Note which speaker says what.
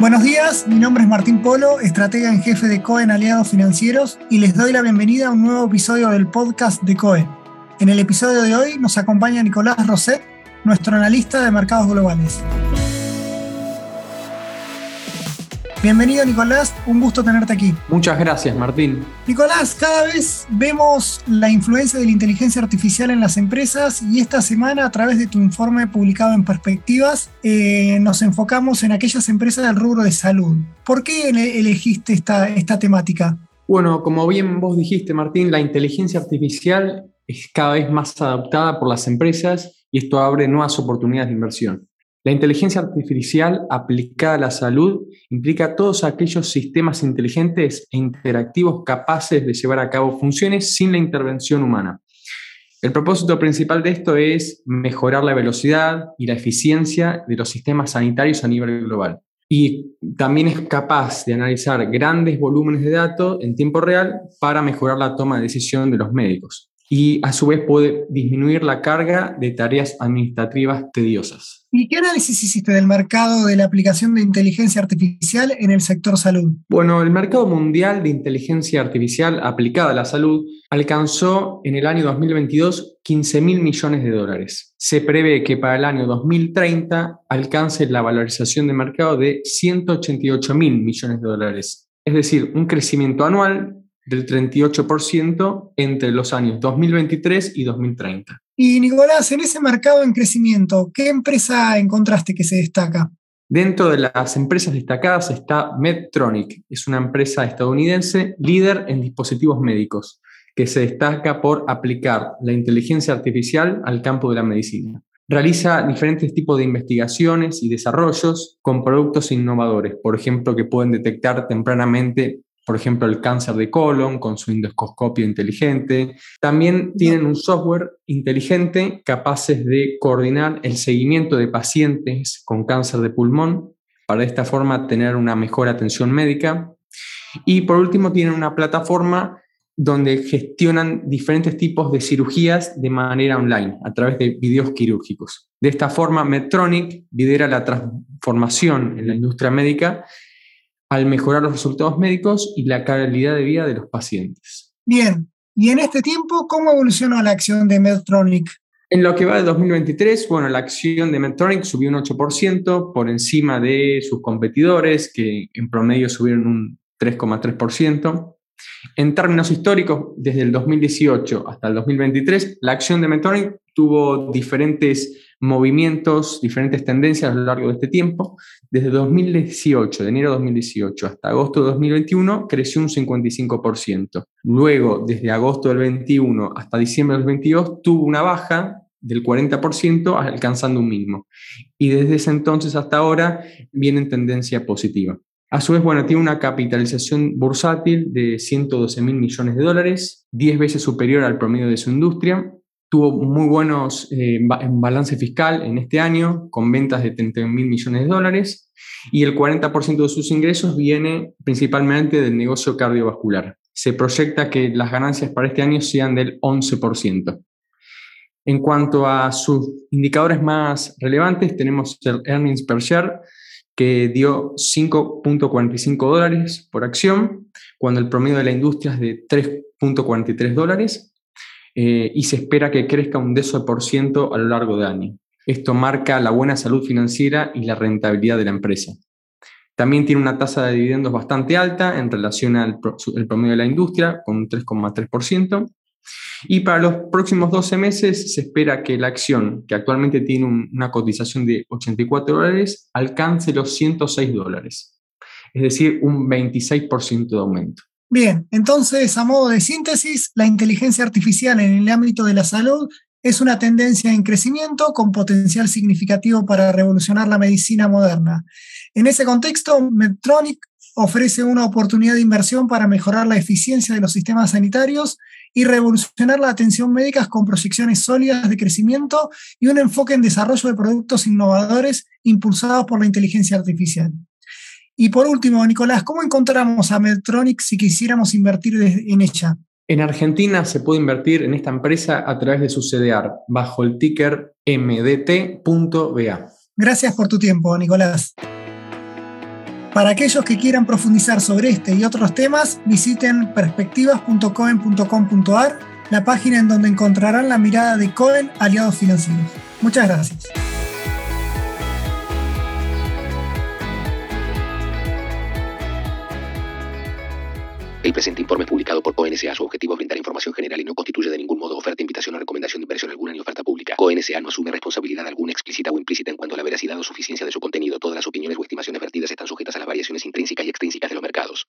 Speaker 1: Buenos días, mi nombre es Martín Polo, estratega en jefe de COE en Aliados Financieros y les doy la bienvenida a un nuevo episodio del podcast de COE. En el episodio de hoy nos acompaña Nicolás Roset, nuestro analista de mercados globales. Bienvenido Nicolás, un gusto tenerte aquí.
Speaker 2: Muchas gracias Martín.
Speaker 1: Nicolás, cada vez vemos la influencia de la inteligencia artificial en las empresas y esta semana a través de tu informe publicado en Perspectivas eh, nos enfocamos en aquellas empresas del rubro de salud. ¿Por qué elegiste esta, esta temática?
Speaker 2: Bueno, como bien vos dijiste Martín, la inteligencia artificial es cada vez más adaptada por las empresas y esto abre nuevas oportunidades de inversión. La inteligencia artificial aplicada a la salud implica todos aquellos sistemas inteligentes e interactivos capaces de llevar a cabo funciones sin la intervención humana. El propósito principal de esto es mejorar la velocidad y la eficiencia de los sistemas sanitarios a nivel global. Y también es capaz de analizar grandes volúmenes de datos en tiempo real para mejorar la toma de decisión de los médicos y a su vez puede disminuir la carga de tareas administrativas tediosas.
Speaker 1: ¿Y qué análisis hiciste del mercado de la aplicación de inteligencia artificial en el sector salud?
Speaker 2: Bueno, el mercado mundial de inteligencia artificial aplicada a la salud alcanzó en el año 2022 15 mil millones de dólares. Se prevé que para el año 2030 alcance la valorización de mercado de 188 mil millones de dólares. Es decir, un crecimiento anual del 38% entre los años 2023 y 2030.
Speaker 1: Y Nicolás, en ese mercado en crecimiento, ¿qué empresa encontraste que se destaca?
Speaker 2: Dentro de las empresas destacadas está Medtronic, es una empresa estadounidense líder en dispositivos médicos, que se destaca por aplicar la inteligencia artificial al campo de la medicina. Realiza diferentes tipos de investigaciones y desarrollos con productos innovadores, por ejemplo, que pueden detectar tempranamente por ejemplo, el cáncer de colon con su endoscopio inteligente. También tienen un software inteligente capaces de coordinar el seguimiento de pacientes con cáncer de pulmón para de esta forma tener una mejor atención médica. Y por último, tienen una plataforma donde gestionan diferentes tipos de cirugías de manera online, a través de videos quirúrgicos. De esta forma, Medtronic lidera la transformación en la industria médica al mejorar los resultados médicos y la calidad de vida de los pacientes.
Speaker 1: Bien, y en este tiempo, ¿cómo evolucionó la acción de Medtronic?
Speaker 2: En lo que va de 2023, bueno, la acción de Medtronic subió un 8% por encima de sus competidores, que en promedio subieron un 3,3%. En términos históricos, desde el 2018 hasta el 2023, la acción de Medtronic tuvo diferentes movimientos, diferentes tendencias a lo largo de este tiempo. Desde 2018, de enero de 2018 hasta agosto de 2021, creció un 55%. Luego, desde agosto del 21 hasta diciembre del 22, tuvo una baja del 40%, alcanzando un mínimo. Y desde ese entonces hasta ahora viene en tendencia positiva. A su vez, bueno, tiene una capitalización bursátil de 112 mil millones de dólares, 10 veces superior al promedio de su industria, tuvo muy buenos eh, balance fiscal en este año, con ventas de 31 mil millones de dólares, y el 40% de sus ingresos viene principalmente del negocio cardiovascular. Se proyecta que las ganancias para este año sean del 11%. En cuanto a sus indicadores más relevantes, tenemos el earnings per share, que dio 5.45 dólares por acción, cuando el promedio de la industria es de 3.43 dólares, eh, y se espera que crezca un 10% a lo largo del año. Esto marca la buena salud financiera y la rentabilidad de la empresa. También tiene una tasa de dividendos bastante alta en relación al promedio de la industria, con un 3,3%. Y para los próximos 12 meses se espera que la acción, que actualmente tiene una cotización de 84 dólares, alcance los 106 dólares. Es decir, un 26% de aumento.
Speaker 1: Bien, entonces, a modo de síntesis, la inteligencia artificial en el ámbito de la salud es una tendencia en crecimiento con potencial significativo para revolucionar la medicina moderna. En ese contexto, Medtronic ofrece una oportunidad de inversión para mejorar la eficiencia de los sistemas sanitarios y revolucionar la atención médica con proyecciones sólidas de crecimiento y un enfoque en desarrollo de productos innovadores impulsados por la inteligencia artificial. Y por último, Nicolás, ¿cómo encontramos a Medtronic si quisiéramos invertir en ella?
Speaker 2: En Argentina se puede invertir en esta empresa a través de su CDR bajo el ticker MDT.BA.
Speaker 1: Gracias por tu tiempo, Nicolás. Para aquellos que quieran profundizar sobre este y otros temas, visiten perspectivas.coen.com.ar, la página en donde encontrarán la mirada de Cohen Aliados Financieros. Muchas gracias.
Speaker 3: El presente informe publicado por CONSA su objetivo es brindar información general y no constituye de ningún modo oferta, invitación o recomendación de inversión alguna ni oferta pública. CONSA no asume responsabilidad alguna explícita o implícita en cuanto a la veracidad o suficiencia de su contenido. Todas las opiniones o estimaciones vertidas están sujetas a las variaciones intrínsecas y extrínsecas de los mercados.